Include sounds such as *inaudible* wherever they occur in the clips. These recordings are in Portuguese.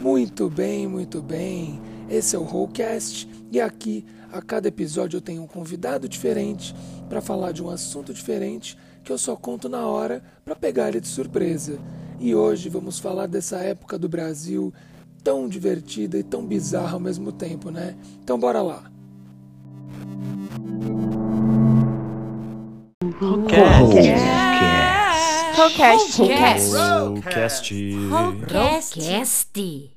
Muito bem, muito bem. Esse é o Rollcast e aqui a cada episódio eu tenho um convidado diferente para falar de um assunto diferente que eu só conto na hora para pegar ele de surpresa. E hoje vamos falar dessa época do Brasil tão divertida e tão bizarra ao mesmo tempo, né? Então bora lá. Rollcast. Rollcast. Rollcast.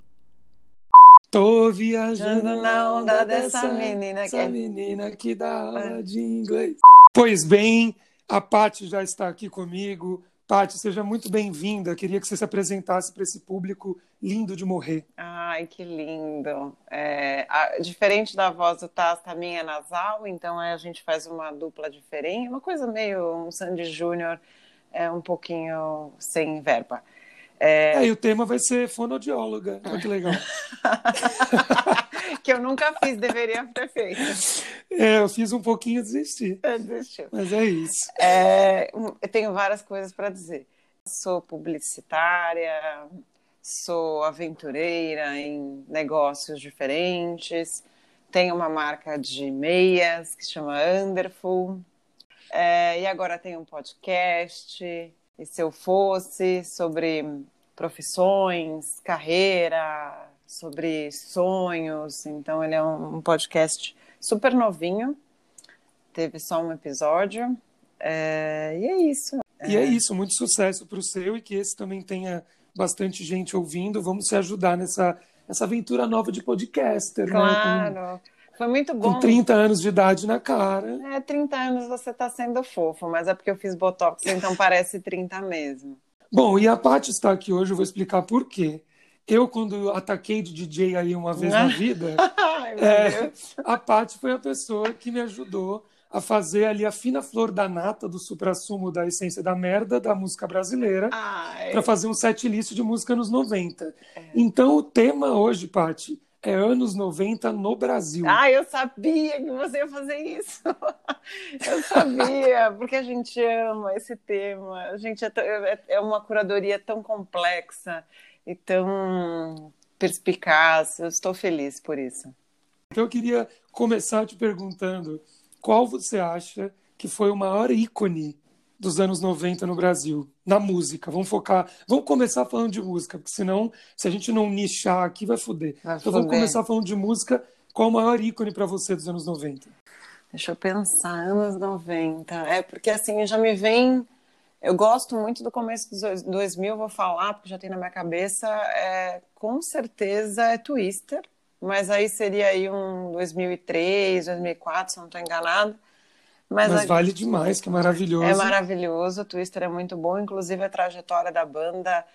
Tô viajando na onda dessa menina que essa é- menina que dá aula de inglês. Pois bem, a Paty já está aqui comigo. Paty, seja muito bem-vinda. Queria que você se apresentasse para esse público lindo de morrer. Ai, que lindo. É, a- diferente da voz do Taz, a minha é nasal, então aí a gente faz uma dupla diferente, uma coisa meio um Sandy Júnior, é um pouquinho sem verba. É, É, e o tema vai ser fonoaudióloga. Olha que legal. *laughs* que eu nunca fiz, deveria ter feito. É, eu fiz um pouquinho e desisti. É, Desistiu. Mas é isso. É, eu tenho várias coisas para dizer. Sou publicitária, sou aventureira em negócios diferentes, tenho uma marca de meias que se chama Underful, é, e agora tenho um podcast, e se eu fosse, sobre profissões, carreira, sobre sonhos. Então, ele é um, um podcast super novinho, teve só um episódio. É, e é isso. E é isso, muito sucesso para o seu e que esse também tenha bastante gente ouvindo. Vamos se ajudar nessa, nessa aventura nova de podcaster, né? Claro. Foi muito bom. com 30 anos de idade na cara. É, 30 anos você tá sendo fofo, mas é porque eu fiz botox, então *laughs* parece 30 mesmo. Bom, e a Paty está aqui hoje, eu vou explicar por quê. Eu, quando ataquei de DJ aí uma vez na vida, *laughs* Ai, meu É. A Paty foi a pessoa que me ajudou a fazer ali a fina flor da nata do supra-sumo da essência da merda da música brasileira. Para fazer um set list de música anos 90. Então o tema hoje, Paty, é anos 90 no Brasil. Ai, eu sabia que você ia fazer isso. *laughs* Eu sabia, porque a gente ama esse tema. A gente é, é- é uma curadoria tão complexa e tão perspicaz. Eu estou feliz por isso. Então eu queria começar te perguntando qual você acha que foi o maior ícone dos anos 90 no Brasil, na música. Vamos focar, vamos começar falando de música, porque senão, se a gente não nichar aqui, vai foder. Vai então vamos começar falando de música. Qual o maior ícone para você dos anos 90? Deixa eu pensar, anos 90. É porque assim, já me vem. Eu gosto muito do começo dos dois- 2000, vou falar, porque já tem na minha cabeça. É, com certeza é Twister, mas aí seria aí um 2003, 2004, se eu não estou enganado. Mas, Mas a- vale demais, que é maravilhoso. é maravilhoso, o Twister é muito bom, inclusive a trajetória da banda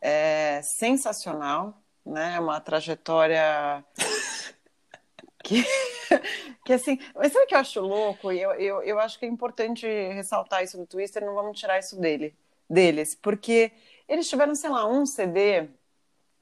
é sensacional, né? É uma trajetória *laughs* que, que assim, mas sabe o que eu acho louco? E eu, eu, eu acho que é importante ressaltar isso do Twister, não vamos tirar isso dele, deles, porque eles tiveram, sei lá, um CD,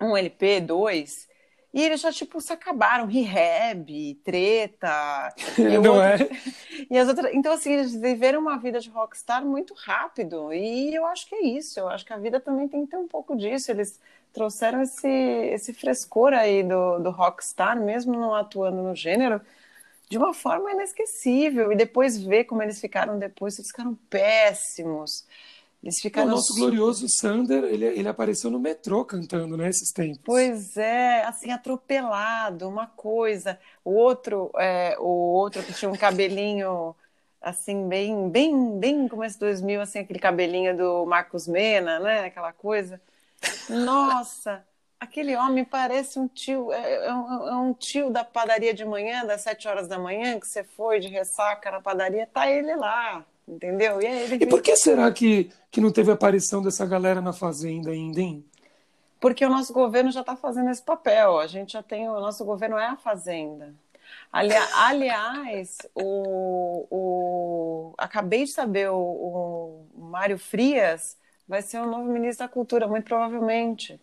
um LP, dois, e eles já, tipo, se acabaram, rehab, treta, e *laughs* o Não outro- é? *laughs* e as outras, então assim, eles viveram uma vida de rockstar muito rápido, e eu acho que é isso, eu acho que a vida também tem que ter um pouco disso, eles trouxeram esse, esse frescor aí do, do rockstar, mesmo não atuando no gênero, de uma forma inesquecível, e depois ver como eles ficaram depois, eles ficaram péssimos, eles O ficaram... nosso glorioso Sander, ele, ele apareceu no metrô cantando, né, esses tempos. Pois é, assim, atropelado, uma coisa. O outro, é, o outro que tinha um cabelinho assim, bem, bem, bem começo de 2000, assim, aquele cabelinho do Marcos Mena, né? Aquela coisa. Nossa, aquele homem parece um tio, é, é um, é um tio da padaria de manhã, das sete horas da manhã, que você foi de ressaca na padaria, tá ele lá, entendeu? E aí E por que será que, que não teve aparição dessa galera na Fazenda ainda, hein? Porque o nosso governo já está fazendo esse papel. A gente já tem. O nosso governo é a Fazenda. Ali- aliás, o, o- acabei de saber, o, o Mário Frias vai ser o novo ministro da Cultura, muito provavelmente.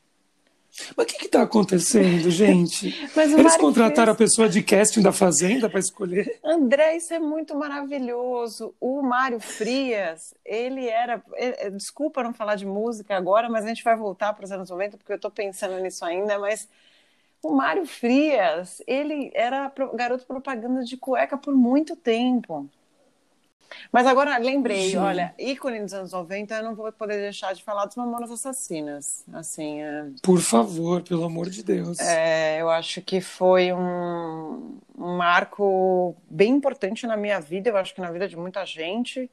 Mas o que está acontecendo, gente? *laughs* Eles contrataram a Frias- pessoa de casting da Fazenda para escolher? André, isso é muito maravilhoso. O Mário Frias, ele era. eh, Desculpa não falar de música agora, mas a gente vai voltar para os anos 90, porque eu estou pensando nisso ainda. Mas o Mário Frias, ele era garoto propaganda de cueca por muito tempo. Mas agora lembrei, Gente. olha, ícone dos anos 90, eu não vou poder deixar de falar dos Mamonas Assassinas. Assim, é, Por favor, pelo amor de Deus. é, eu acho que foi um, um marco bem importante na minha vida, eu acho que na vida de muita gente.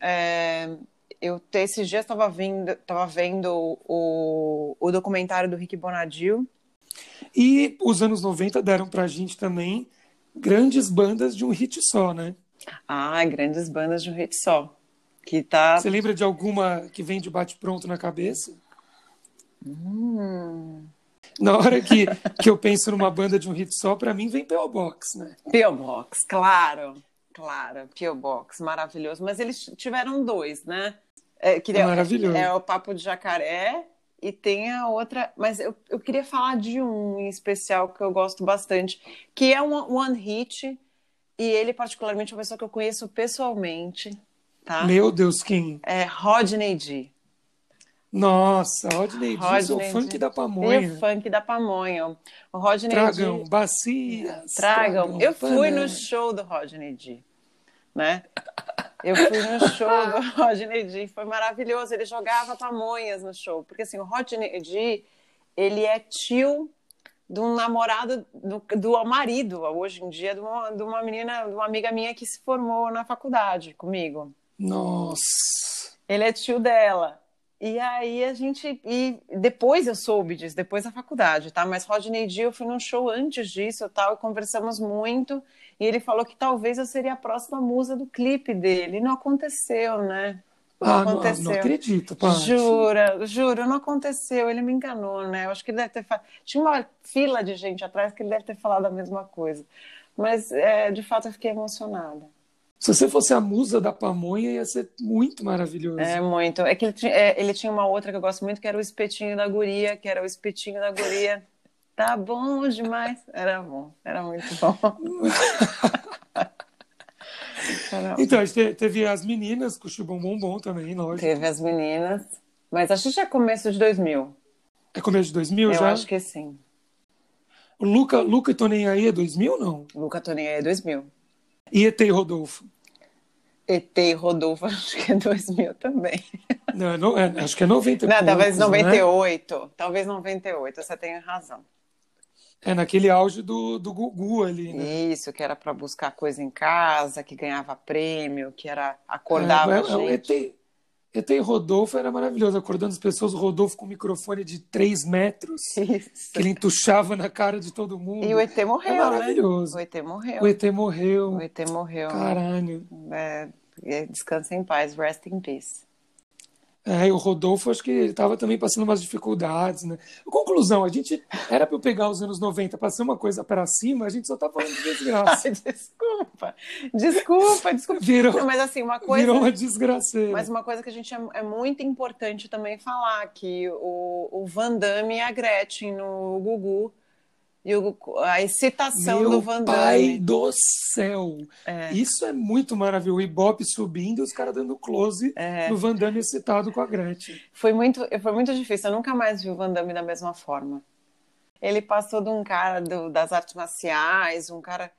É, eu esses dias estava vendo, tava vendo o, o documentário do Rick Bonadil. E os anos 90 deram pra gente também grandes bandas de um hit só, né? Ah, grandes bandas de um hit só. Que tá. Você lembra de alguma que vem de bate-pronto na cabeça? Hum, Na hora que, que eu penso numa banda de um hit só, pra mim vem P.O. Box, né? P.O. Box, claro, claro, P.O. Box, maravilhoso. Mas eles tiveram dois, né? É, que É maravilhoso. É o Papo de Jacaré e tem a outra. Mas eu, eu queria falar de um em especial que eu gosto bastante, que é um one hit, e ele, particularmente, é uma pessoa que eu conheço pessoalmente, tá? Meu Deus, quem? É Rodney D. Nossa, Rodney Diz, o Rodney funk da E pamonha. o funk da pamonha. O Rodney Tragam, D. bacias. Tragam. Eu fui no show do Rodney D, né? Eu fui no show do *laughs* Rodney D, foi maravilhoso. Ele jogava pamonhas no show, porque assim, o Rodney D, ele é tio de um namorado do, do marido, hoje em dia, de uma, de uma menina, de uma amiga minha que se formou na faculdade comigo. Nossa. Ele é tio dela. E aí a gente. E depois eu soube disso, depois da faculdade, tá? Mas Rodney D, eu fui num show antes disso e tal, e conversamos muito. E ele falou que talvez eu seria a próxima musa do clipe dele. E não aconteceu, né? Ah, não, aconteceu. não acredito, Paty. Jura, juro, não aconteceu. Ele me enganou, né? Eu acho que ele deve ter falado. Tinha uma fila de gente atrás que ele deve ter falado a mesma coisa. Mas, é, de fato, eu fiquei emocionada. Se você fosse a musa da pamonha, ia ser muito maravilhoso. É muito. É que ele, é, ele tinha uma outra que eu gosto muito, que era o espetinho da guria, que era o espetinho da guria. Tá bom demais. Era bom, era muito bom. *laughs* Então, a gente te- teve as meninas com o Chubom Bombom também, lógico. Teve as meninas, mas acho que já é começo de 2000. É começo de 2000 Eu já? acho que sim. O Luca, Luca e Nem Aí é 2000, não? Luca Toninho é 2000. E ET Rodolfo? ET Rodolfo, *laughs* acho que é 2000 também. Não, não, é, acho que é 90 e Não, talvez poucos, né? 98. Talvez 98, você tem razão. É naquele auge do, do Gugu ali, né? Isso, que era para buscar coisa em casa, que ganhava prêmio, que era acordava é, a é, o gente. ET, ET e Rodolfo era maravilhoso, acordando as pessoas, o Rodolfo com um microfone de 3 metros, *laughs* Isso. que ele entuchava na cara de todo mundo. E o ET morreu, é né? maravilhoso. O ET morreu. O ET morreu. O ET morreu. Caralho. É, é, descansa em paz, rest in peace. É, o Rodolfo, acho que ele estava também passando umas dificuldades, né? Conclusão, a gente era para eu pegar os anos 90 para ser uma coisa para cima, a gente só tá falando de desgraça. *laughs* Ai, desculpa. Desculpa, desculpa. Virou, Não, mas assim, uma coisa. virou uma desgraceira. Mas uma coisa que a gente é, é muito importante também falar, que o, o Van Damme e a Gretchen no Gugu, e o- a excitação Meu do Van pai Damme. do céu! É. Isso é muito maravilhoso. O Ibope subindo e os caras dando close É. no Van Damme excitado com a Gretchen. Foi muito, foi muito difícil. Eu nunca mais vi o Van Damme da mesma forma. Ele passou de um cara do- das artes marciais, um cara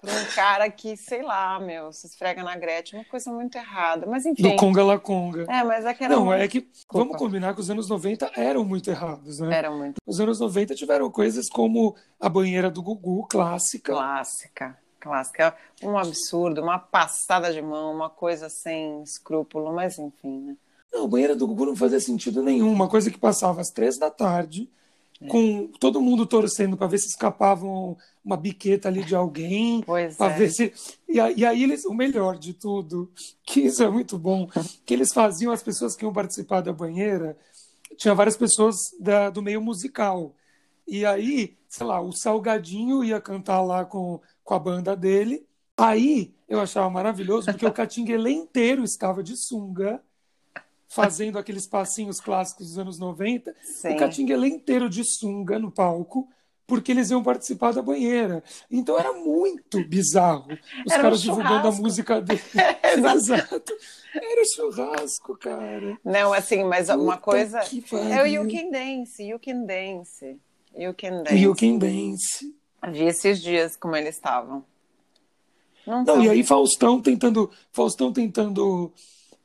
para um cara que, sei lá, meu, se esfrega na Gretchen, uma coisa muito errada. Mas enfim. Do Conga La Conga. É, mas é que era Não, muito- é que vamos combinar que os anos 90 eram muito errados, né? Era muito Os anos 90 tiveram coisas como a banheira do Gugu, clássica. clássica. Clássica. Um absurdo, uma passada de mão, uma coisa sem escrúpulo, mas enfim, né? Não, a banheira do Gugu não fazia sentido nenhum. Uma coisa que passava às três da tarde, É. com todo mundo torcendo para ver se escapavam uma biqueta ali de alguém, Pois para é. ver se. E aí, e aí eles, o melhor de tudo, *laughs* que isso é muito bom, que eles faziam as pessoas que iam participar da banheira, tinha várias pessoas da- do meio musical. E aí, sei lá, o Salgadinho ia cantar lá com, com a banda dele. Aí eu achava maravilhoso, porque o *laughs* Catinguelê inteiro estava de sunga, fazendo aqueles passinhos clássicos dos anos 90. Sim. O é inteiro de sunga no palco, porque eles iam participar da banheira. Então era muito bizarro. Os Era um caras divulgando a música *laughs* dele. Exato. Era churrasco, cara. Não, assim, mas uma Puta coisa. que É o. You Can Dance, You Can Dance. You Can Dance. You Can Dance. Vi esses dias como eles estavam. Não, Não, e aí Faustão tentando, Faustão tentando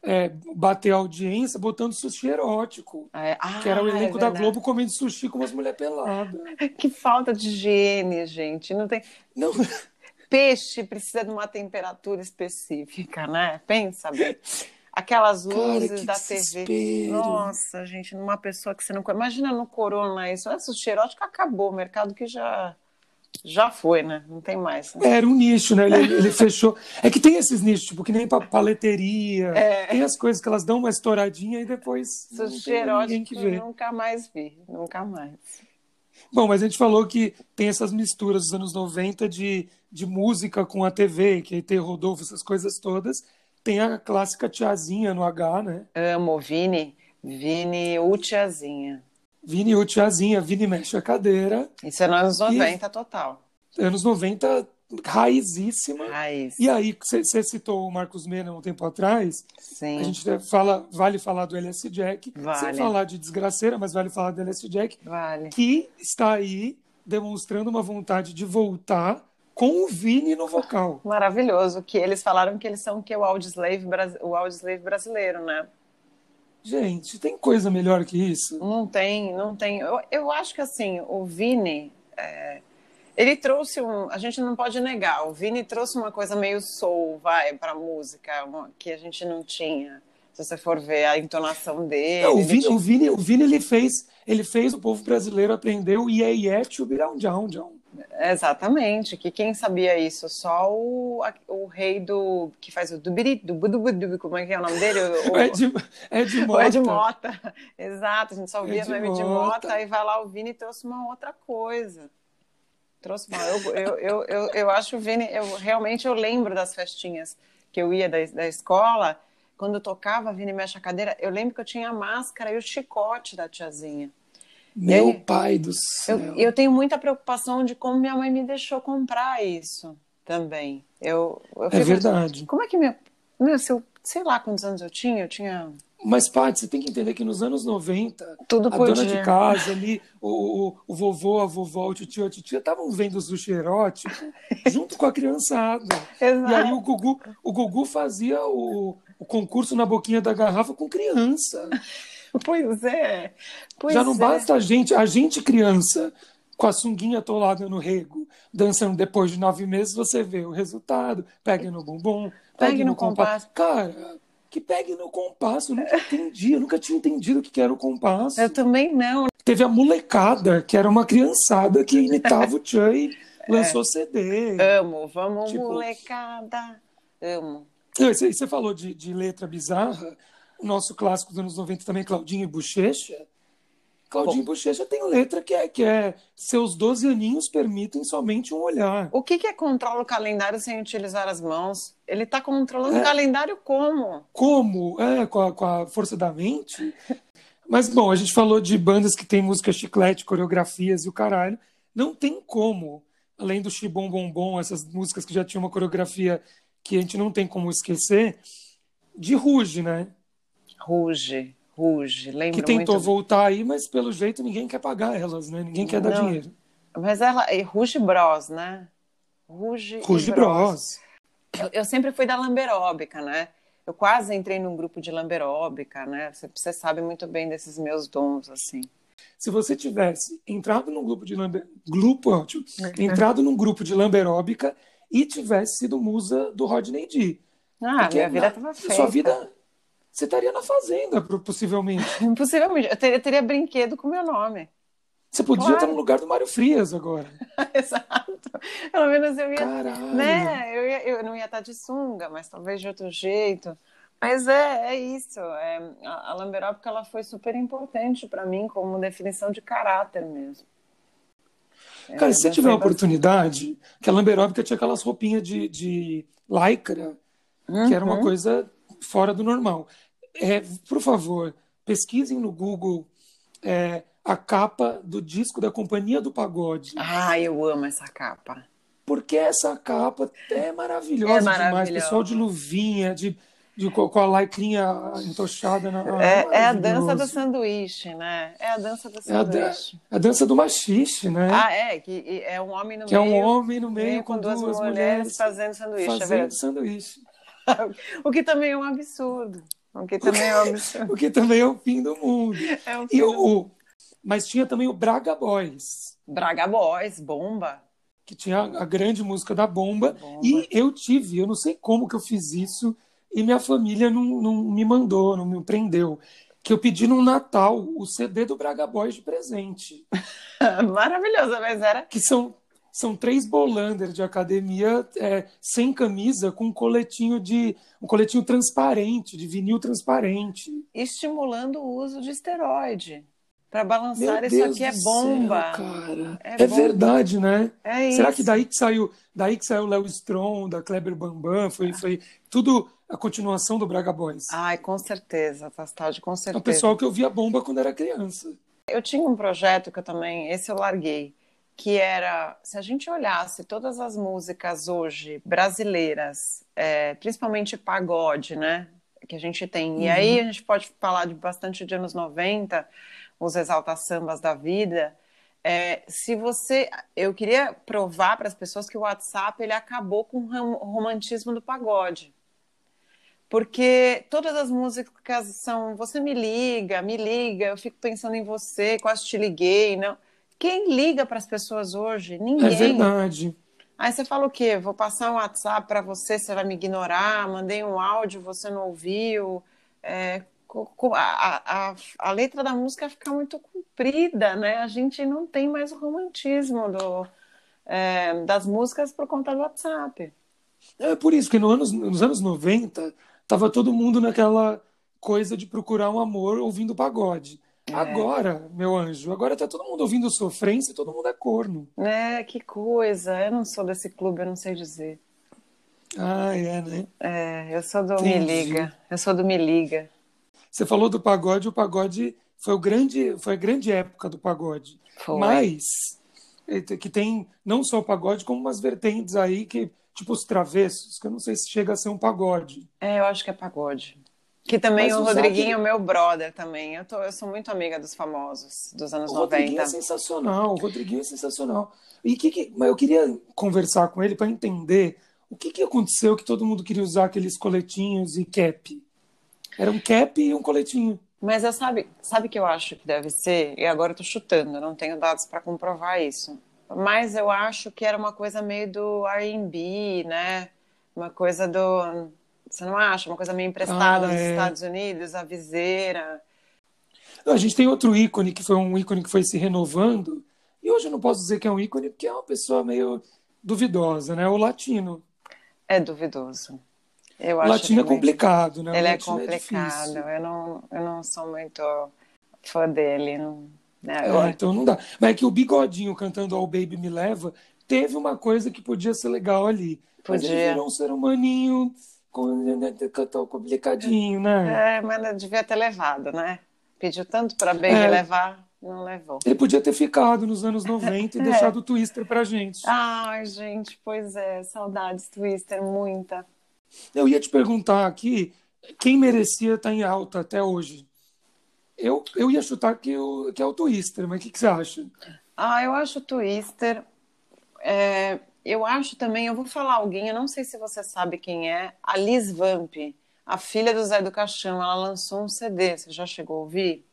é, bater a audiência, botando sushi erótico. É, Que era o ah, é elenco da verdade. Globo comendo sushi com umas mulheres peladas. *laughs* Que falta de higiene, gente. Não tem. Não, *laughs* Peixe precisa de uma temperatura específica, né? Pensa bem. Aquelas Cara, luzes que da TV. desespero. Nossa, gente, numa pessoa que você não conhece. Imagina no Corona isso. Essa xerótica acabou. O mercado que já, já foi, né? Não tem mais. né? era um nicho, né? Ele, ele fechou. É que tem esses nichos, tipo, que nem pa- paleteria. É. Tem as coisas que elas dão uma estouradinha e depois Sushi erótico que vê. nunca mais vi. Nunca mais. Bom, mas a gente falou que tem essas misturas dos anos 90 de, de música com a TV, que aí tem Rodolfo, essas coisas todas. Tem a clássica tiazinha no H, né? Amo Vini. Vini, o tiazinha. Vini o tiazinha, Vini mexe a cadeira. Isso é nos anos 90 total. Anos 90, raizíssima. Raiz. E aí, você citou o Marcos Mena um tempo atrás, Sim. a gente fala, vale falar do LS Jack, sem Vale. falar de desgraceira, mas vale falar do LS Jack, Vale. que está aí demonstrando uma vontade de voltar com o Vini no vocal. Maravilhoso. Que eles falaram que eles são o que o Audioslave, bras- o Audioslave brasileiro, né? Gente, tem coisa melhor que isso? Não tem, não tem. Eu, eu acho que assim, o Vini, é, ele trouxe um. A gente não pode negar, o Vini trouxe uma coisa meio soul, vai, pra música, uma- que a gente não tinha. Se você for ver a entonação dele. Não, o Vini, tinha- o Vini, o Vini ele fez, ele fez o povo brasileiro aprender o iê iê tchubirão djão djão. Exatamente, que quem sabia isso? Só o, o rei do. que faz o dubiri, dubu, como é que é o nome dele? O, *laughs* O Ed, Ed *laughs* o Mota. Ed Mota. Exato, a gente só ouvia Ed no Ed Mota. Mota, aí vai lá o Vini e trouxe uma outra coisa. Trouxe uma. Eu, eu, eu, eu, eu acho o Vini, eu realmente eu lembro das festinhas que eu ia da, da escola, quando tocava Vini Mexe a Cadeira, eu lembro que eu tinha a máscara e o chicote da tiazinha. Meu pai do céu. Eu, eu tenho muita preocupação de como minha mãe me deixou comprar isso também. Eu, eu É verdade. Como é que minha. Meu, se eu, sei lá quantos anos eu tinha, eu tinha. Mas, Paty, você tem que entender que nos anos 90, Tudo a dona de casa ali, o, o, o vovô, a vovó, o tio, a titia estavam vendo o sushi erótico *laughs* junto com a criançada. Exato. E aí o Gugu, o Gugu fazia o, o concurso na boquinha da garrafa com criança. *laughs* *laughs* Pois é. Pois Já não é. basta a gente, a gente criança, com a sunguinha atolada no rego, dançando depois de nove meses, você vê o resultado. Pegue no bumbum, pegue, Pegue no, no compasso. Cara, que pegue no compasso. Eu nunca entendi, eu nunca tinha entendido o que era o compasso. Eu também não. Teve a molecada, que era uma criançada que imitava o Tchan *laughs* e lançou CD. Amo. Vamos, Tipo- molecada. Amo. Você falou de, de letra bizarra. O nosso clássico dos anos 90 também, Claudinho e Bochecha. Claudinho e Bochecha tem letra que é, que é seus 12 aninhos permitem somente um olhar. O que, que é controla o calendário sem utilizar as mãos? Ele está controlando É. o calendário como? Como? É, com a, com a força da mente. *laughs* Mas, bom, a gente falou de bandas que tem música chiclete, coreografias e o caralho. Não tem como, além do Xibom Bom Bom, essas músicas que já tinham uma coreografia que a gente não tem como esquecer, de Ruge, né? Ruge, ruge. Lembro que tentou muito. voltar aí, mas pelo jeito ninguém quer pagar elas, né? Ninguém quer dar Não. dinheiro. Mas ela. Ruge Bros, né? Ruge, Ruge Bros. Eu, eu sempre fui da lamberóbica, né? Eu quase entrei num grupo de lamberóbica, né? Você, você sabe muito bem desses meus dons, assim. Se você tivesse entrado num grupo de lamber... grupo, ótimo, entrado num grupo de lamberóbica e tivesse sido musa do Rodney D. Ah, Porque minha vida na- tava feita. Sua vida, você estaria na fazenda, possivelmente. *laughs* Possivelmente. Eu teria, teria brinquedo com meu nome. Você podia Claro. estar no lugar do Mário Frias agora. *laughs* Exato. Pelo menos eu ia. Caralho. Né? Eu, ia- eu não ia estar de sunga, mas talvez de outro jeito. Mas é, é isso. É, a, a lamberóbica ela foi super importante para mim como definição de caráter mesmo. É, Cara, se você eu tiver a oportunidade, que a lamberóbica tinha aquelas roupinhas de, de lycra, que era uma Uhum. coisa fora do normal. É, por favor, pesquisem no Google é, a capa do disco da Companhia do Pagode. Ah, eu amo essa capa. Porque essa capa é maravilhosa, É demais. maravilhosa. Pessoal de luvinha, de, de com a lacrinha entochada na. É, é a dança do sanduíche, né? É a dança do É a, da- sanduíche. a dança do machixe, né? Ah, é, que é um homem no que é meio. um homem no meio com, duas, mulheres fazendo sanduíche, é fazendo verdade. sanduíche. *laughs* O que também é um absurdo. O que também é. *laughs* O que também é o fim do mundo. *laughs* É E o, o- mas tinha também o Braga Boys, Braga Boys, bomba. que tinha a grande música da bomba. Bomba. E eu tive, eu não sei como que eu fiz isso, e minha família não, não me mandou, não me prendeu. Que eu pedi no Natal o CD do Braga Boys de presente. *laughs* Maravilhosa, mas era. Que são, são três bolander de academia é, sem camisa, com um coletinho de. um coletinho transparente, de vinil transparente. estimulando o uso de esteroide. Para balançar, Meu isso Deus aqui é bomba. céu, cara. É É, bomba. verdade, né? É. Será que daí que saiu, daí que saiu o Léo Stron, da Kleber Bambam, foi, foi tudo a continuação do Braga Boys? Ai, com certeza, Tastaldi, com É o certeza. pessoal que eu via bomba quando era criança. Eu tinha um projeto que eu também, esse eu larguei, que era, se a gente olhasse todas as músicas hoje brasileiras, é, principalmente pagode, né, que a gente tem, e aí a gente pode falar de bastante de anos 90, os exalta sambas da vida, é, se você, eu queria provar para as pessoas que o WhatsApp ele acabou com o rom- romantismo do pagode. Porque todas as músicas são você me liga, me liga, eu fico pensando em você, quase te liguei, não. Quem liga para as pessoas hoje? Ninguém. É verdade. Aí você fala o quê? Vou passar um WhatsApp para você, você vai me ignorar, mandei um áudio, você não ouviu. É, a, a, a letra da música fica muito comprida, né? A gente não tem mais o romantismo do, é, das músicas por conta do WhatsApp. É por isso que no anos, nos anos 90 tava todo mundo naquela coisa de procurar um amor ouvindo pagode. É. Agora, meu anjo, agora tá todo mundo ouvindo sofrência e todo mundo é corno. É, que coisa. Eu não sou desse clube, eu não sei dizer. Ah, é, né? É, eu sou do Entendi. Me Liga. Eu sou do Me Liga. Você falou do pagode, o pagode foi o grande, foi a grande época do pagode. Foi. Mas eh, que tem não só o pagode, como umas vertentes aí que, tipo os travessos, que eu não sei se chega a ser um pagode. É, eu acho que é pagode. Que também Mas o Rodriguinho é meu brother também. Eu, tô, eu sou muito amiga dos famosos, dos anos O Rodriguinho 90. é sensacional, o Rodriguinho é sensacional. E que, que- mas eu queria conversar com ele para entender o que, que aconteceu que todo mundo queria usar aqueles coletinhos e cap. Era um cap e um coletinho. Mas eu sabe, sabe que eu acho que deve ser? E agora eu tô chutando, eu não tenho dados para comprovar isso. Mas eu acho que era uma coisa meio do R&B, né? Uma coisa do você não acha? Uma coisa meio emprestada Ah, dos é. Estados Unidos, a viseira. Não, A gente tem outro ícone que foi um ícone que foi se renovando. E hoje eu não posso dizer que é um ícone porque é uma pessoa meio duvidosa, né? O latino. É duvidoso. Eu O acho latino é complicado, né? Ele é latino complicado. difícil. eu, não, eu não sou muito fã dele. Não, né? É, então não dá. Mas é que o Bigodinho cantando All Baby Me Leva teve uma coisa que podia ser legal ali. Mas ele Podia. virou um ser humaninho cantou complicadinho, né? É, mas eu devia ter levado, né? Pediu tanto para Baby É. levar, não levou. Ele podia ter ficado nos anos *laughs* 90 e É. deixado o Twister pra gente. Ai, gente, pois é, saudades Twister, muita. Eu ia te perguntar aqui quem merecia estar em alta até hoje. Eu, eu ia chutar que, o, que é o Twister, mas o que, que você acha? Ah, eu acho o Twister. é, eu acho também, eu vou falar alguém, eu não sei se você sabe quem é, a Liz Vamp, a filha do Zé do Caixão. Ela lançou um CD, você já chegou a ouvir?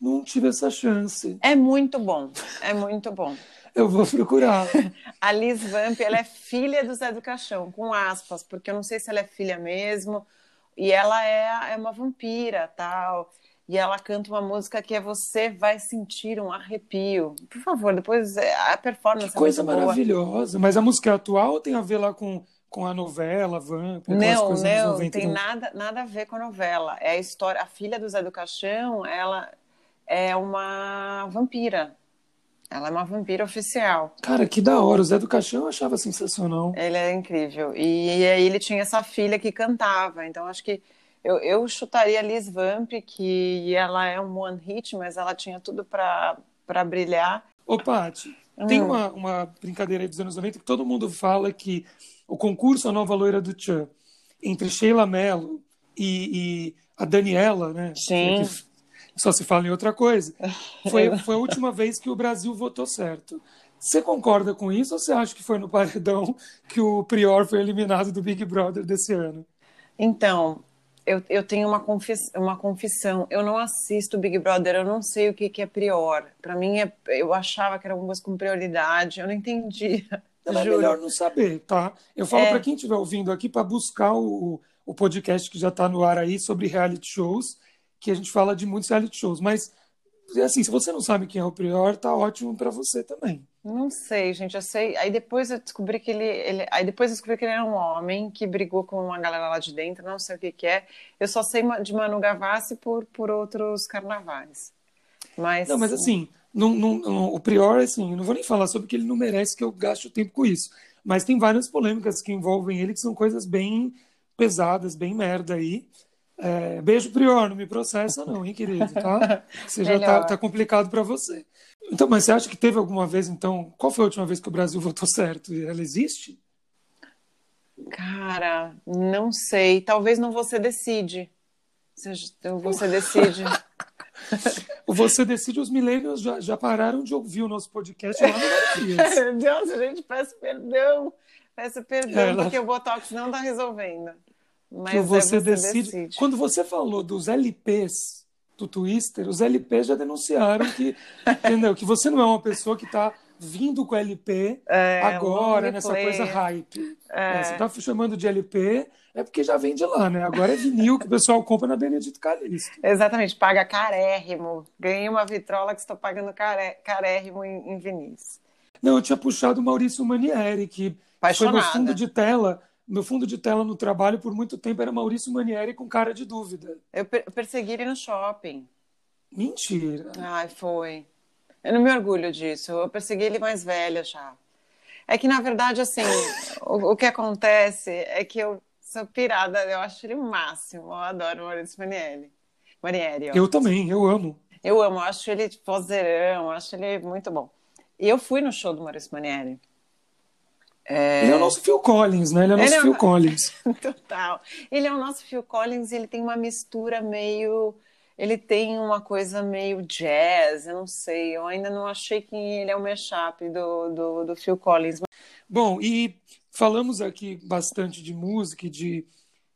Não tive essa chance. É muito bom, é muito bom. *laughs* Eu vou procurar. *laughs* A Liz Vamp, ela é filha do Zé do Caixão, com aspas, porque eu não sei se ela é filha mesmo. E ela é, é uma vampira, tal. E ela canta uma música que é Você Vai Sentir um Arrepio. Por favor, depois é, a performance Que coisa é muito boa. maravilhosa. Mas a música atual tem a ver lá com, com a novela, Vamp, aquelas Não, não, 90 tem do- nada, nada a ver com a novela. É a história, a filha do Zé do Caixão, ela é uma vampira. Ela é uma vampira oficial. Cara, que da hora. O Zé do Caixão eu achava sensacional. Ele é incrível. E, e aí ele tinha essa filha que cantava. Então acho que Eu, eu chutaria Liz Vamp, que ela é um one hit, mas ela tinha tudo para brilhar. Ô, Paty, hum. tem uma, uma brincadeira aí dos anos 90 que todo mundo fala que o concurso A Nova Loira do Tchan, entre Sheila Mello e, e a Daniela, né? Sim. Só se fala em outra coisa. *laughs* Foi, foi a última vez que o Brasil votou certo. Você concorda com isso ou você acha que foi no paredão que o Prior foi eliminado do Big Brother desse ano? Então, eu, eu tenho uma, confis, uma confissão. Eu não assisto Big Brother, eu não sei o que, que é Prior. Para mim, é, eu achava que era alguma coisa com prioridade, eu não entendia. *laughs* Não, é melhor não saber, tá? Eu falo é. para quem estiver ouvindo aqui para buscar o, o podcast que já está no ar aí sobre reality shows, que a gente fala de muitos reality shows, mas assim, se você não sabe quem é o Prior, tá ótimo para você também. Não sei, gente, eu sei. Aí depois eu descobri que ele, ele, aí depois eu descobri que ele era um homem que brigou com uma galera lá de dentro, não sei o que que é. Eu só sei de Manu Gavassi por por outros carnavais. Mas Não, mas assim, não, não, não, o Prior, assim, não vou nem falar sobre que ele não merece que eu gaste o tempo com isso. Mas tem várias polêmicas que envolvem ele que são coisas bem pesadas, bem merda aí. É, beijo, Prior, não me processa não, hein, querido, tá? *laughs* Você já tá, tá complicado para você. Então, mas você acha que teve alguma vez, então, qual foi a última vez que o Brasil *laughs* votou certo? Ela existe? Cara, não sei. Talvez não você decide. Você decide. *laughs* Você decide, os milênios já, já pararam de ouvir o nosso podcast lá no Deus, a gente peço perdão. Peço perdão, é, porque o Botox não está resolvendo. Mas que você, é você decide. decide. Quando você falou dos LPs do Twister, os LPs já denunciaram que, *laughs* entendeu? Que você não é uma pessoa que está vindo com LP é, agora, nessa coisa hype. É. É, você está chamando de LP, é porque já vem de lá, né? Agora é vinil que o pessoal compra na Benedito Calixto. Exatamente, paga carérrimo. Ganhei uma vitrola que estou pagando caré, carérrimo em, em vinis. Não, eu tinha puxado o Maurício Manieri, que Apaixonada. foi no fundo de tela meu fundo de tela no trabalho por muito tempo era Maurício Manieri com cara de dúvida. Eu per persegui ele no shopping. Mentira. Ai, foi. Eu não me orgulho disso. Eu persegui ele mais velha já. É que, na verdade, assim, o, o, que acontece é que eu sou pirada, eu acho ele o máximo. Eu adoro Maurício Manieri. Manieri eu também, eu amo. Eu amo, eu acho ele vozeirão, acho ele muito bom. E eu fui no show do Maurício Manieri. É... Ele é o nosso Phil Collins, né? Ele é o nosso ele é Phil é... Collins. *laughs* Total. Ele é o nosso Phil Collins, ele tem uma mistura meio. Ele tem uma coisa meio jazz, eu não sei. Eu ainda não achei que ele é o mashup do, do, do Phil Collins. Bom, e falamos aqui bastante de música e de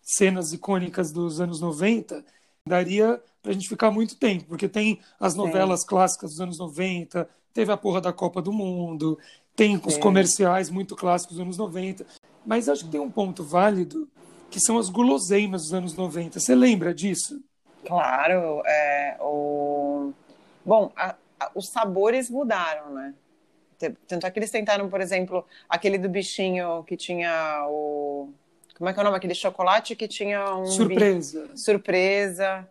cenas icônicas dos anos 90. Daria pra gente ficar muito tempo, porque tem as novelas Sim. clássicas dos anos 90, teve a porra da Copa do Mundo, tem os comerciais muito clássicos dos anos 90. Mas acho que tem um ponto válido, que são as guloseimas dos anos 90. Você lembra disso? Claro. É, o... Bom, a, a, os sabores mudaram, né? Tanto é que eles tentaram, por exemplo, aquele do bichinho que tinha o. Como é que é o nome? Aquele chocolate que tinha um. Surpresa. Surpresa.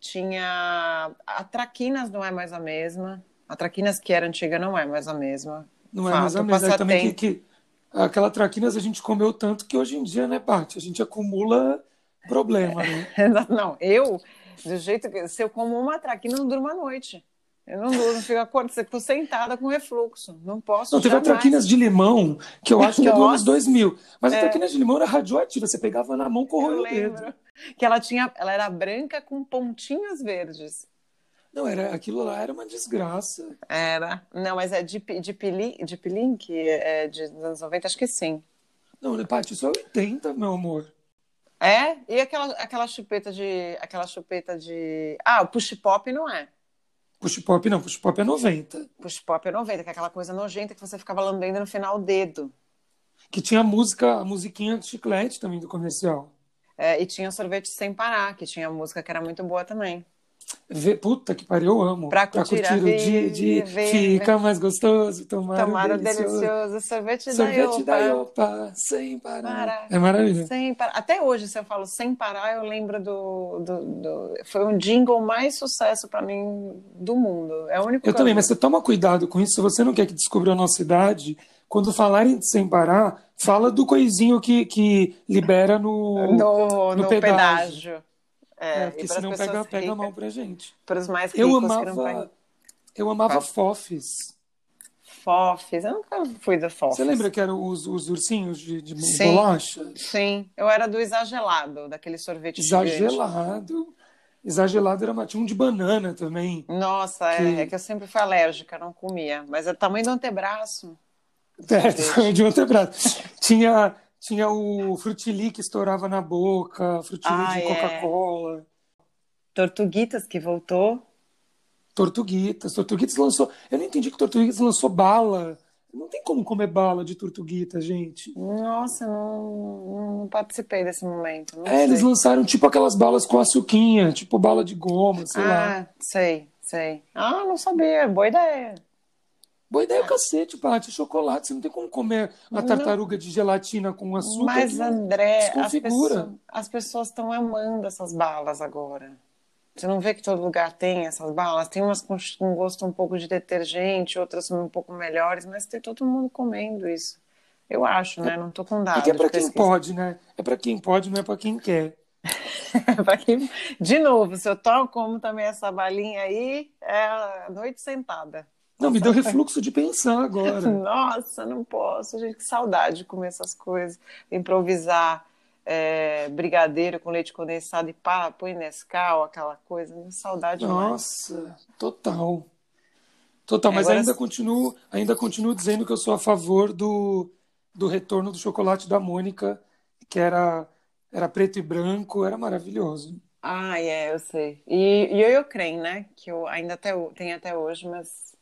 Tinha. A Traquinas não é mais a mesma. A Traquinas que era antiga não é mais a mesma. Não é mais a mesma. É também que, que, aquela traquinas a gente comeu tanto que hoje em dia, né, Paty? A gente acumula problema, né? *laughs* não, eu, do jeito que. Se eu como uma traquina, não durmo à noite. Eu não durmo, fico acordada, fico sentada com refluxo. Não posso. Não, teve a traquinas de limão, que eu acho que é do anos 2000. Mas é. a traquinas de limão era radioativa, você pegava na mão, corroia o dedo. Que ela tinha, ela era branca com pontinhos verdes. Não, era, aquilo lá era uma desgraça. Era. Não, mas é de, de, pili, de Pilink, é de anos 90, acho que sim. Não, né, Paty, isso é 80, meu amor. É? E aquela, aquela chupeta de. Aquela chupeta de. Ah, o push pop não é. Push pop não, push pop é 90. Push pop é 90, que é aquela coisa nojenta que você ficava lambendo no final o dedo. Que tinha a música, a musiquinha de chiclete também do comercial. É, e tinha sorvete sem parar, que tinha música que era muito boa também. Vê, puta que pariu, eu amo. Pra curtir, pra curtir o dia, de, fica mais gostoso, tomar, tomar delicioso, delicioso sorvete, sorvete da Iopa, sem parar. É maravilhoso. Sem parar. Até hoje, se eu falo sem parar, eu lembro do, do, do... foi um jingle mais sucesso para mim do mundo. É o único. Eu também, eu... mas você toma cuidado com isso. Se você não quer que descubra a nossa idade, quando falarem de sem parar, fala do coisinho que, que libera no, no, no, no pedágio. pedágio. É, É, porque senão pega, pega ricas, mal pra gente. para os mais Eu ricos que não pagam. amava, eu amava fofes. Fofes, eu nunca fui do Fofes. Você lembra que eram os, os ursinhos de, de Sim. bolacha? Sim, eu era do exagelado, daquele sorvete. Exagelado. Exagelado era. Tinha um de banana também. Nossa, Que- é, é que eu sempre fui alérgica, não comia. Mas é o tamanho do antebraço. É, de outro braço. Tinha, tinha o frutili que estourava na boca, frutili Ah, de é. Coca-Cola. Tortuguitas que voltou. Tortuguitas. Tortuguitas lançou. Eu não entendi que Tortuguitas lançou bala. Não tem como comer bala de Tortuguita, gente. Nossa, não, não participei desse momento. Não É, sei. eles lançaram tipo aquelas balas com açuquinha, tipo bala de goma, sei lá. Ah, sei, sei. Ah, não sabia. Boa ideia. Boa ideia o cacete, Paty. Chocolate. Você não tem como comer uma Não. tartaruga de gelatina com açúcar. Mas, não- André, as as pessoas estão amando essas balas agora. Você não vê que todo lugar tem essas balas? Tem umas com gosto um pouco de detergente, outras um pouco melhores, mas tem todo mundo comendo isso. Eu acho, né? Não tô com É dados. que é pra de quem pesquisa. pode, né? É pra quem pode, não é pra quem quer. *laughs* Pra quem- De novo, se eu tomo como também essa balinha aí, é a noite sentada. Não, me deu refluxo de pensar agora. *laughs* Nossa, não posso, gente, que saudade de comer essas coisas. Improvisar é, brigadeiro com leite condensado e pá, põe Nescau, aquela coisa. Saudade demais. Nossa, total. Total, mas Agora- ainda continuo, ainda continuo dizendo que eu sou a favor do, do retorno do chocolate da Mônica, que era, era preto e branco, era maravilhoso. Ah, é, eu sei. E, e eu creio, né? Que eu ainda até, ho- tem até hoje, mas.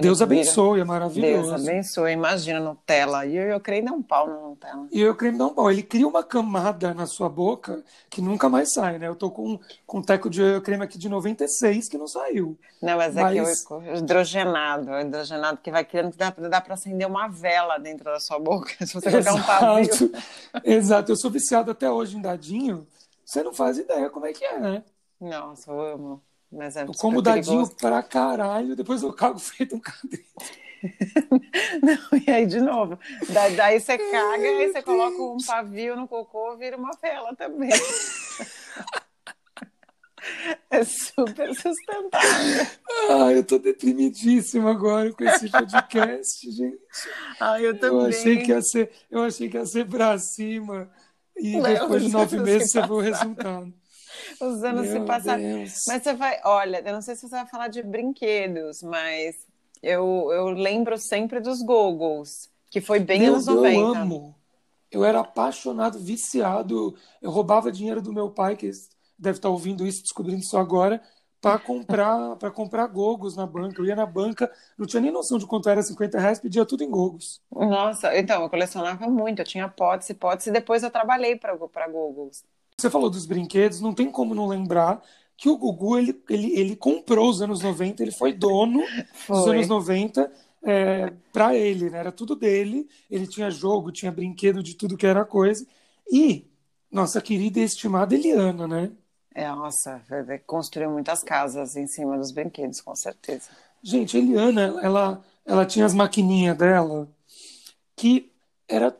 Deus abençoe, é Deus maravilhoso. abençoe. Imagina Nutella. E eu, eu creio dá um pau na Nutella. E o creme dá um pau. Ele cria uma camada na sua boca que nunca mais sai, né? Eu tô com com um teco de creme aqui de 96 que não saiu. Não, mas é Mas- que o hidrogenado, o hidrogenado que vai criando, que dá, dá para acender uma vela dentro da sua boca, *laughs* se você colocar um pavio. Exato. Exato. Eu sou viciado até hoje em dadinho. Você não faz ideia como é que é, né? Nossa, eu amo. Mas é Eu como dadinho perigoso. pra caralho, depois eu cago *laughs* feito um cadê. *laughs* Não, e aí, de novo, da- daí você caga, aí você coloca um pavio no cocô, vira uma vela também. *laughs* É super sustentável. Ah, eu tô deprimidíssimo agora com esse podcast, gente. Ah, eu Eu também. achei que ia ser, eu achei que ia ser pra cima. E Não, depois de nove meses se você vê o resultado. Os anos se Meu passaram. Deus. Mas você vai, olha, eu não sei se você vai falar de brinquedos, mas eu, eu lembro sempre dos goggles, que foi bem Meu anos Deus, 90. eu amo. Eu era apaixonado, viciado. Eu roubava dinheiro do meu pai, que deve estar ouvindo isso, descobrindo isso agora, para comprar, *laughs* para comprar gogos na banca. Eu ia na banca, não tinha nem noção de quanto era 50 reais, pedia tudo em gogos. Nossa, então, eu colecionava muito, eu tinha potes e potes, e depois eu trabalhei para goggles. Você falou dos brinquedos, não tem como não lembrar que o Gugu ele, ele, ele comprou os anos 90, ele foi dono dos Foi. anos 90 é, para ele, né? Era tudo dele. Ele tinha jogo, tinha brinquedo de tudo que era coisa. E nossa querida e estimada Eliana, né? É, nossa, construiu muitas casas em cima dos brinquedos, com certeza. Gente, a Eliana, ela, ela tinha as maquininhas dela que era,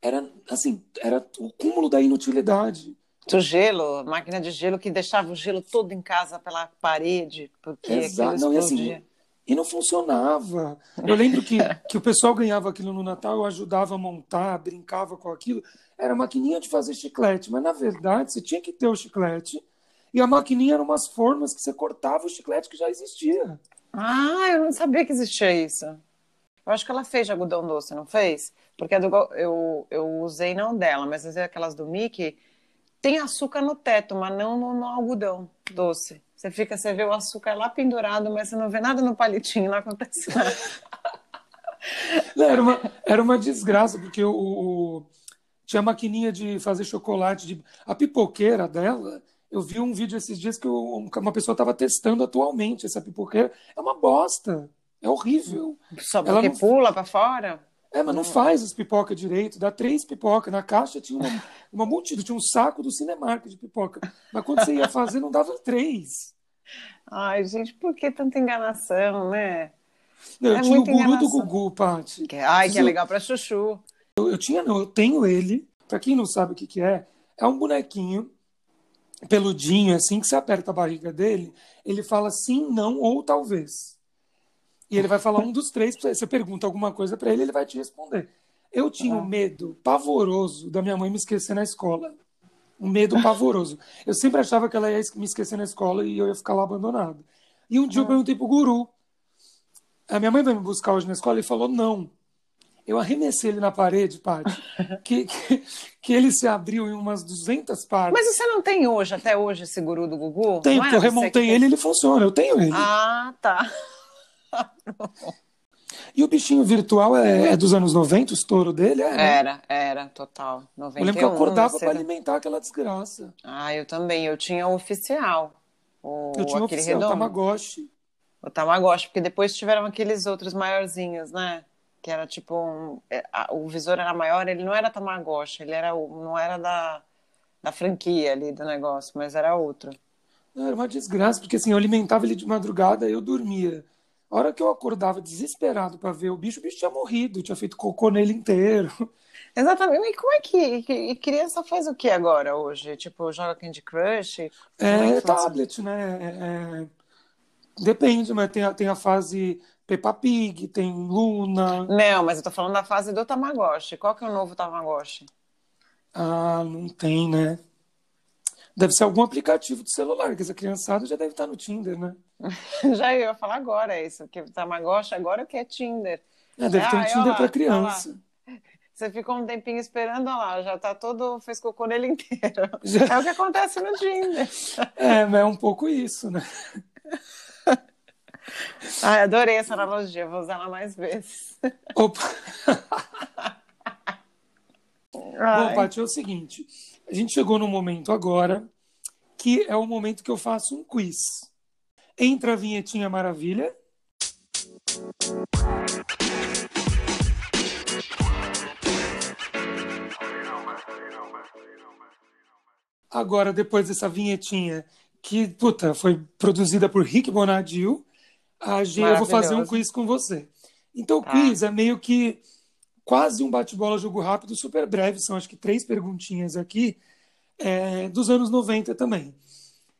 era assim, era o cúmulo da inutilidade. Do gelo, máquina de gelo que deixava o gelo todo em casa pela parede, porque Exato. aquilo Não, e assim, e não funcionava. Eu lembro que, que o pessoal ganhava aquilo no Natal, eu ajudava a montar, brincava com aquilo. Era maquininha de fazer chiclete, mas na verdade você tinha que ter o chiclete. E a maquininha eram umas formas que você cortava o chiclete que já existia. Ah, eu não sabia que existia isso. Eu acho que ela fez de algodão doce, não fez? Porque do, eu, eu usei não dela, mas usei aquelas do Mickey. Tem açúcar no teto, mas não no, no algodão doce. Você fica, você vê o açúcar lá pendurado, mas você não vê nada no palitinho, não acontece *laughs* nada. Não, Era uma, era uma desgraça, porque o, o- tinha maquininha de fazer chocolate. De, a pipoqueira dela, eu vi um vídeo esses dias que o- uma pessoa estava testando atualmente essa pipoqueira. É uma bosta. É horrível. Só Ela porque não- pula pra fora? É, mas não faz as pipocas direito, dá três pipocas. Na caixa tinha uma, *laughs* uma multidão, tinha um saco do Cinemark de pipoca. Mas quando você ia fazer, não dava três. Ai, gente, por que tanta enganação, né? Não, eu É tinha o guru do enganação. Gugu, Paty. Que- Ai, que é legal pra chuchu. Eu, eu tinha, não, eu tenho ele. Pra quem não sabe o que que é, é um bonequinho peludinho, assim, que você aperta a barriga dele, ele fala sim, não ou talvez. E ele vai falar um dos três, você pergunta alguma coisa para ele, ele vai te responder. Eu tinha um medo pavoroso da minha mãe me esquecer na escola. Um medo pavoroso. Eu sempre achava que ela ia me esquecer na escola e eu ia ficar lá abandonado. E um dia eu perguntei pro guru. A minha mãe vai me buscar hoje na escola e falou não. Eu arremessei ele na parede, Paty, *laughs* que, que, que, ele se abriu em umas 200 partes. Mas você não tem hoje, até hoje, esse guru do Gugu? Tenho, não porque eu remontei ele e ele funciona. Eu tenho ele. Ah, tá. *laughs* E o bichinho virtual é, é, dos anos 90, o estouro dele? É, né? Era, era, total. 91, eu lembro que eu acordava para alimentar aquela desgraça. Ah, eu também. Eu tinha o oficial. O, eu tinha o oficial, redondo. o Tamagotchi. O Tamagotchi, porque depois tiveram aqueles outros maiorzinhos, né? Que era tipo um, é, o visor era maior, ele não era Tamagotchi, ele era não era da, da franquia ali do negócio, mas era outro. Era uma desgraça, porque assim, eu alimentava ele de madrugada e eu dormia. A hora que eu acordava desesperado para ver o bicho, o bicho tinha morrido, tinha feito cocô nele inteiro. *laughs* Exatamente. E como é que. E criança faz o que agora hoje? Tipo, joga Candy Crush? É, é tablet, né? É, é... Depende, mas tem a, tem a fase Peppa Pig, tem Luna. Não, mas eu tô falando da fase do Tamagotchi. Qual que é o novo Tamagotchi? Ah, não tem, né? Deve ser algum aplicativo de celular, que essa criançada já deve estar no Tinder, né? *laughs* já ia falar agora isso, que Tamagotchi agora que é Tinder. É, deve ter um Tinder para criança. *laughs* Você ficou um tempinho esperando, olha lá, já tá todo, fez cocô nele inteiro. *laughs* Já... É o que acontece no Tinder. É, mas é um pouco isso, né? Ai, adorei essa analogia, vou usar ela mais vezes. Opa! Bom, Paty, é o seguinte, a gente chegou no momento agora que é o momento que eu faço um quiz. Entra a vinhetinha maravilha. Agora, depois dessa vinhetinha, que, puta, foi produzida por Rick Bonadil, a gente, eu vou fazer um quiz com você. Então, o tá. quiz é meio que quase um bate-bola jogo rápido, super breve, são acho que três perguntinhas aqui, é, dos anos 90 também.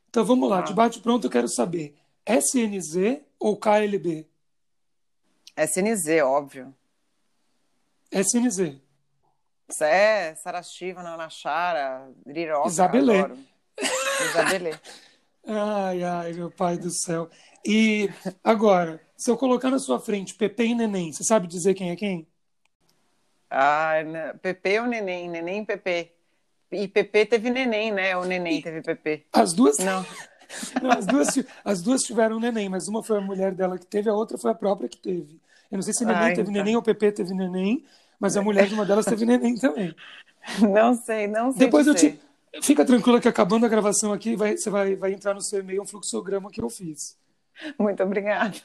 Então vamos lá, tá. de bate-pronto eu quero saber, SNZ ou KLB? SNZ, óbvio. SNZ. Isso é Sarastiva, Nanachara, Riroca. Isabelê. Isabelê. *laughs* ai, ai, meu pai do céu. E agora, se eu colocar na sua frente Pepe e Neném, você sabe dizer quem é quem? Ah, Pepe ou Neném? Neném e Pepe. E Pepe teve Neném, né? Ou Neném teve Pepe? As duas? Não. *laughs* Não, as, duas, as duas tiveram neném, mas uma foi a mulher dela que teve, a outra foi a própria que teve. Eu não sei se neném Ai, teve então. neném ou Pepe teve neném, mas a mulher de uma delas teve neném também. *laughs* Não sei, não sei. Depois eu te. Fica tranquila que acabando a gravação aqui, vai, você vai, vai entrar no seu e-mail um fluxograma que eu fiz. Muito obrigada.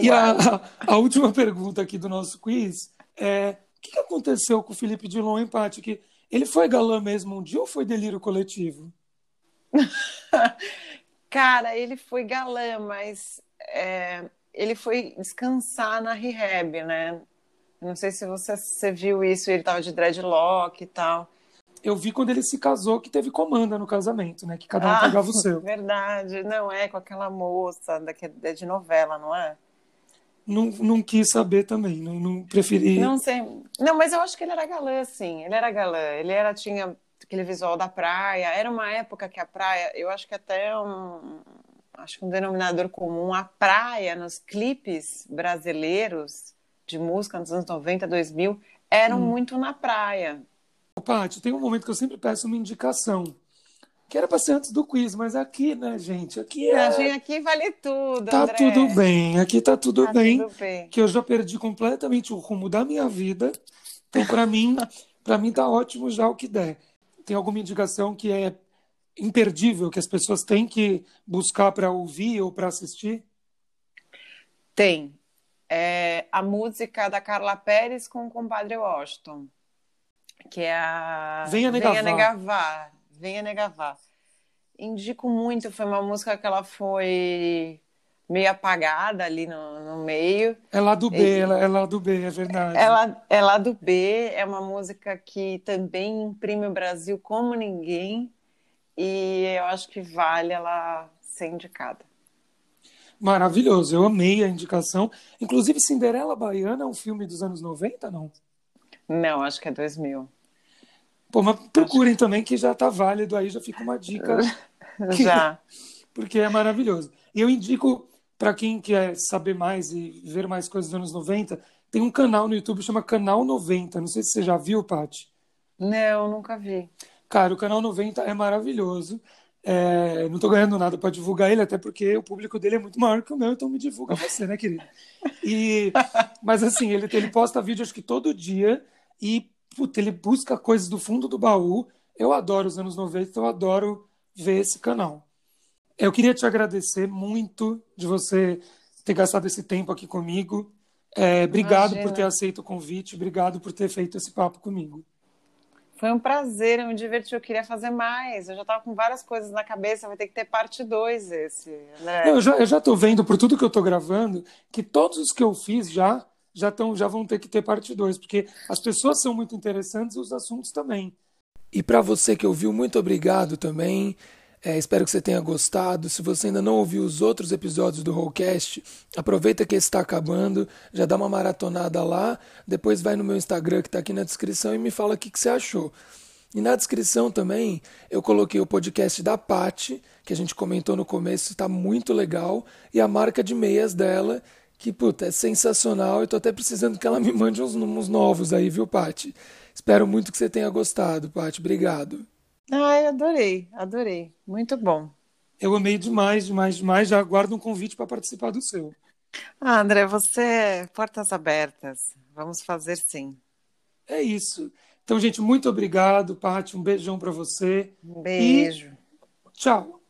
E a, a, a, última pergunta aqui do nosso quiz é: o que aconteceu com o Felipe Dilon empate? Que ele foi galã mesmo um dia ou foi delírio coletivo? *laughs* Cara, ele foi galã, mas é, ele foi descansar na rehab, né? Não sei se você, você viu isso, ele tava de dreadlock e tal eu vi quando ele se casou que teve comanda no casamento, né? Que cada um ah, pegava o seu. *laughs* Verdade, não é com aquela moça daquele, é de novela, não é? Não, não quis saber também, não, não preferi. Não sei. Não, mas eu acho que ele era galã, sim. Ele era galã. Ele era, tinha aquele visual da praia. Era uma época que a praia, eu acho que até um, acho que um denominador comum, a praia nos clipes brasileiros de música nos anos 90, 2000, eram hum. muito na praia. Paty, tem um momento que eu sempre peço uma indicação. Que era para ser antes do quiz, mas aqui, né, gente? Aqui é. aqui vale tudo. Tá André. tudo bem. Aqui tá tudo, tá bem, tudo bem. Que eu já perdi completamente o rumo da minha vida. Então, para mim, *laughs* para mim tá ótimo já o que der. Tem alguma indicação que é imperdível que as pessoas têm que buscar para ouvir ou para assistir? Tem. É a música da Carla Pérez com o compadre Washington que é a Venha Negavar. Venha Negavar. Venha Negavar. Indico muito, foi uma música que ela foi meio apagada ali no, no meio. É lá do B, e, ela é lá do B, é verdade. Ela é lá do B, é uma música que também imprime o Brasil como ninguém. e eu acho que vale ela ser indicada. Maravilhoso, eu amei a indicação. Inclusive, Cinderela Baiana é um filme dos anos 90, não? Não, acho que é 2000. Pô, mas procurem também que já tá válido, aí já fica uma dica. *laughs* já. *laughs* Porque é maravilhoso. E eu indico para quem quer saber mais e ver mais coisas dos anos 90, tem um canal no YouTube que chama Canal 90. Não sei se você já viu, Paty. Não, nunca vi. Cara, o Canal 90 é maravilhoso. É, não estou ganhando nada para divulgar ele, até porque o público dele é muito maior que o meu, então me divulga você, né, querido? E, *laughs* mas assim, ele, ele posta vídeo acho que todo dia e puta, ele busca coisas do fundo do baú. Eu adoro os anos 90, então eu adoro ver esse canal. Eu queria te agradecer muito de você ter gastado esse tempo aqui comigo. É, obrigado Imagina. por ter aceito o convite, obrigado por ter feito esse papo comigo. Foi um prazer, eu me diverti, eu queria fazer mais. Eu já estava com várias coisas na cabeça, vai ter que ter parte 2 esse, André. Eu já, eu já tô vendo, por tudo que eu estou gravando, que todos os que eu fiz já já, tão, já vão ter que ter parte 2, porque as pessoas são muito interessantes e os assuntos também. E para você que ouviu, muito obrigado também. É, espero que você tenha gostado. Se você ainda não ouviu os outros episódios do Rollcast, aproveita que está acabando, já dá uma maratonada lá, depois vai no meu Instagram que está aqui na descrição e me fala o que, que você achou. E na descrição também eu coloquei o podcast da Pati, que a gente comentou no começo, está muito legal, e a marca de meias dela, que puta, é sensacional. Eu tô até precisando que ela me mande uns, uns novos aí, viu, Pati? Espero muito que você tenha gostado, Pati. Obrigado. Ai, adorei, adorei. Muito bom. Eu amei demais, demais, demais. Já aguardo um convite para participar do seu. Ah, André, você é portas abertas. Vamos fazer sim. É isso. Então, gente, muito obrigado, Paty. Um beijão para você. Um beijo. E tchau.